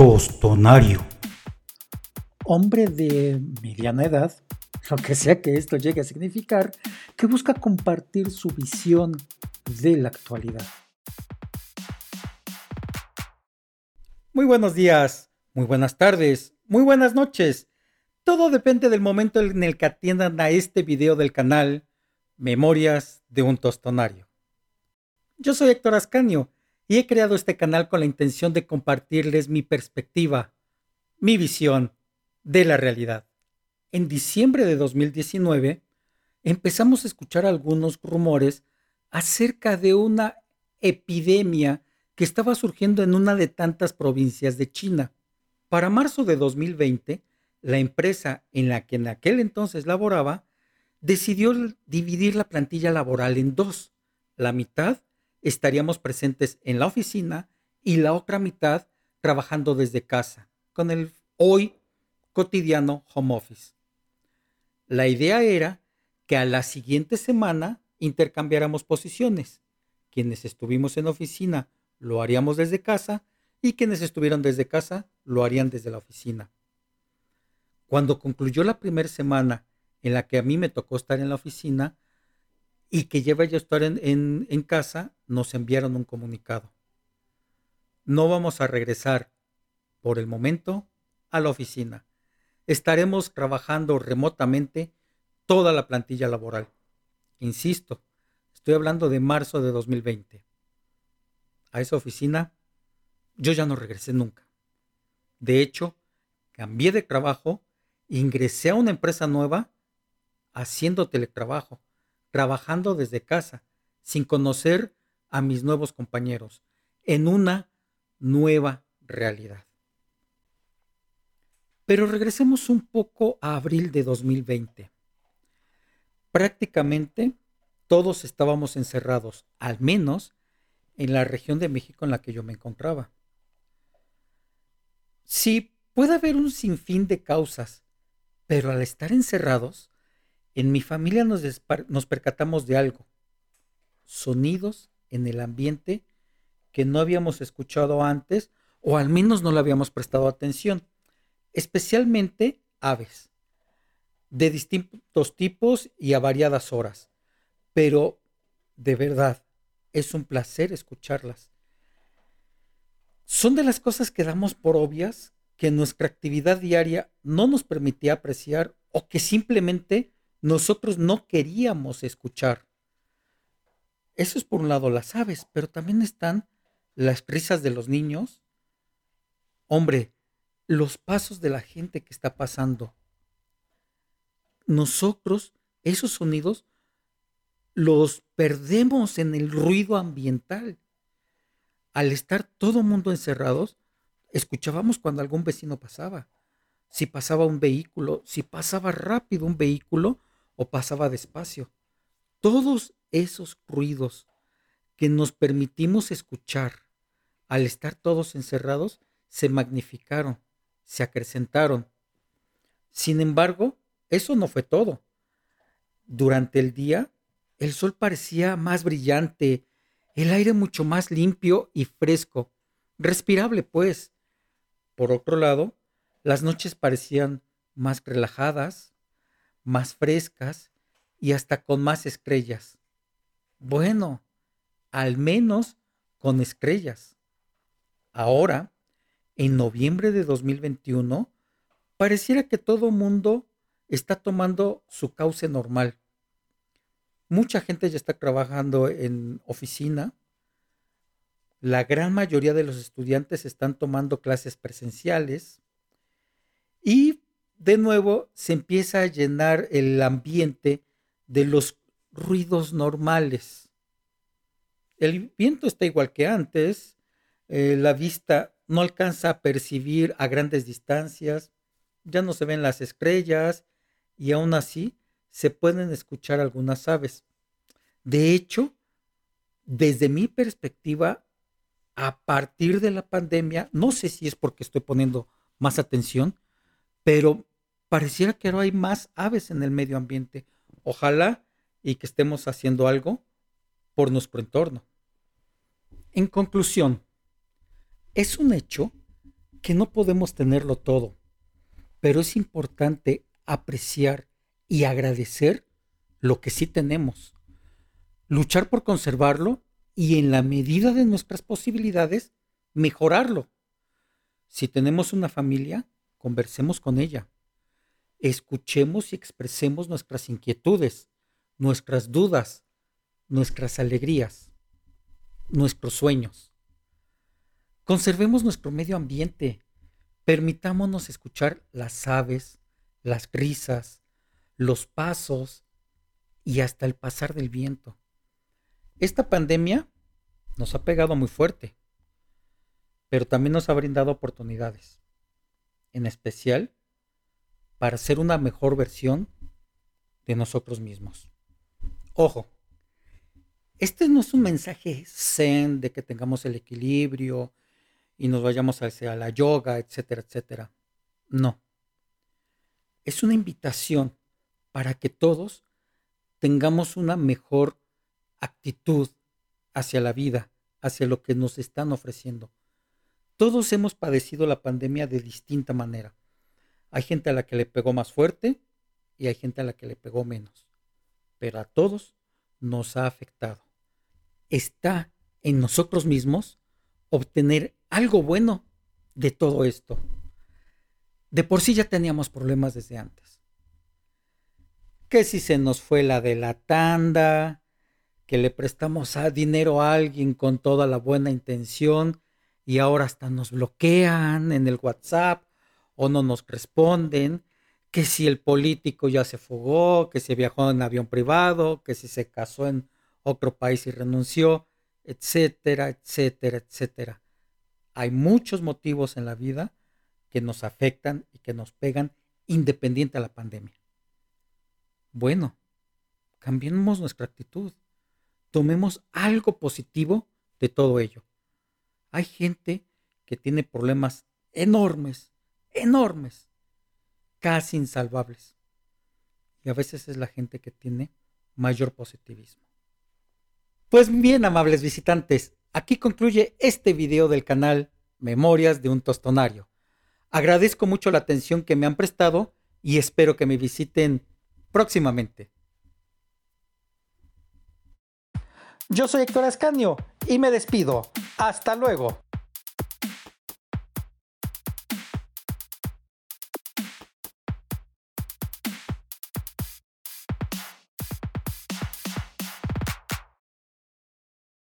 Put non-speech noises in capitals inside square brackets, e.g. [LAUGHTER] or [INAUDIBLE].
Tostonario. Hombre de mediana edad, [LAUGHS] lo que sea que esto llegue a significar, que busca compartir su visión de la actualidad. Muy buenos días, muy buenas tardes, muy buenas noches. Todo depende del momento en el que atiendan a este video del canal Memorias de un Tostonario. Yo soy Héctor Ascanio y he creado este canal con la intención de compartirles mi perspectiva, mi visión de la realidad. En diciembre de 2019 empezamos a escuchar algunos rumores acerca de una epidemia que estaba surgiendo en una de tantas provincias de China. Para marzo de 2020, la empresa en la que en aquel entonces laboraba decidió dividir la plantilla laboral en dos, la mitad estaríamos presentes en la oficina y la otra mitad trabajando desde casa, con el hoy cotidiano home office. La idea era que a la siguiente semana intercambiáramos posiciones. Quienes estuvimos en oficina lo haríamos desde casa y quienes estuvieron desde casa lo harían desde la oficina. Cuando concluyó la primera semana en la que a mí me tocó estar en la oficina, y que lleva ya estar en, en casa, nos enviaron un comunicado. No vamos a regresar por el momento a la oficina. Estaremos trabajando remotamente toda la plantilla laboral. Insisto, estoy hablando de marzo de 2020. A esa oficina yo ya no regresé nunca. De hecho, cambié de trabajo, ingresé a una empresa nueva haciendo teletrabajo trabajando desde casa, sin conocer a mis nuevos compañeros, en una nueva realidad. Pero regresemos un poco a abril de 2020. Prácticamente todos estábamos encerrados, al menos en la región de México en la que yo me encontraba. Sí, puede haber un sinfín de causas, pero al estar encerrados, en mi familia nos, percatamos de algo, sonidos en el ambiente que no habíamos escuchado antes o al menos no le habíamos prestado atención, especialmente aves, de distintos tipos y a variadas horas. Pero de verdad, es un placer escucharlas. Son de las cosas que damos por obvias que nuestra actividad diaria no nos permitía apreciar o que simplemente nosotros no queríamos escuchar. Eso es por un lado las aves, pero también están las risas de los niños. Hombre, los pasos de la gente que está pasando. Nosotros, esos sonidos, los perdemos en el ruido ambiental. Al estar todo mundo encerrados, escuchábamos cuando algún vecino pasaba. Si pasaba un vehículo, si pasaba rápido un vehículo, o pasaba despacio. Todos esos ruidos que nos permitimos escuchar al estar todos encerrados se magnificaron, se acrecentaron. Sin embargo, eso no fue todo. Durante el día, el sol parecía más brillante, el aire mucho más limpio y fresco, respirable pues. Por otro lado, las noches parecían más relajadas, más frescas y hasta con más estrellas. Bueno, al menos con estrellas. Ahora, en noviembre de 2021, pareciera que todo mundo está tomando su cauce normal. Mucha gente ya está trabajando en oficina. La gran mayoría de los estudiantes están tomando clases presenciales. Y de nuevo se empieza a llenar el ambiente de los ruidos normales. El viento está igual que antes, eh, la vista no alcanza a percibir a grandes distancias, ya no se ven las estrellas y aún así se pueden escuchar algunas aves. De hecho, desde mi perspectiva, a partir de la pandemia, no sé si es porque estoy poniendo más atención, pero pareciera que ahora hay más aves en el medio ambiente. Ojalá y que estemos haciendo algo por nuestro entorno. En conclusión, es un hecho que no podemos tenerlo todo, pero es importante apreciar y agradecer lo que sí tenemos, luchar por conservarlo y en la medida de nuestras posibilidades, mejorarlo. Si tenemos una familia, conversemos con ella. Escuchemos y expresemos nuestras inquietudes, nuestras dudas, nuestras alegrías, nuestros sueños. Conservemos nuestro medio ambiente. Permitámonos escuchar las aves, las risas, los pasos y hasta el pasar del viento. Esta pandemia nos ha pegado muy fuerte, pero también nos ha brindado oportunidades, en especial para ser una mejor versión de nosotros mismos. Ojo, este no es un mensaje zen de que tengamos el equilibrio y nos vayamos hacia la yoga, etcétera, etcétera. No. Es una invitación para que todos tengamos una mejor actitud hacia la vida, hacia lo que nos están ofreciendo. Todos hemos padecido la pandemia de distinta manera. Hay gente a la que le pegó más fuerte y hay gente a la que le pegó menos. Pero a todos nos ha afectado. Está en nosotros mismos obtener algo bueno de todo esto. De por sí ya teníamos problemas desde antes. Que si se nos fue la de la tanda, que le prestamos a dinero a alguien con toda la buena intención y ahora hasta nos bloquean en el WhatsApp o no nos responden, que si el político ya se fugó, que si viajó en avión privado, que si se casó en otro país y renunció, etcétera, etcétera, etcétera. Hay muchos motivos en la vida que nos afectan y que nos pegan independiente a la pandemia. Bueno, cambiemos nuestra actitud tomemos algo positivo de todo ello. Hay gente que tiene problemas enormes, enormes, casi insalvables. Y a veces es la gente que tiene mayor positivismo. Pues bien, amables visitantes, aquí concluye este video del canal Memorias de un Tostonario. Agradezco mucho la atención que me han prestado y espero que me visiten próximamente. Yo soy Héctor Ascanio y me despido. Hasta luego.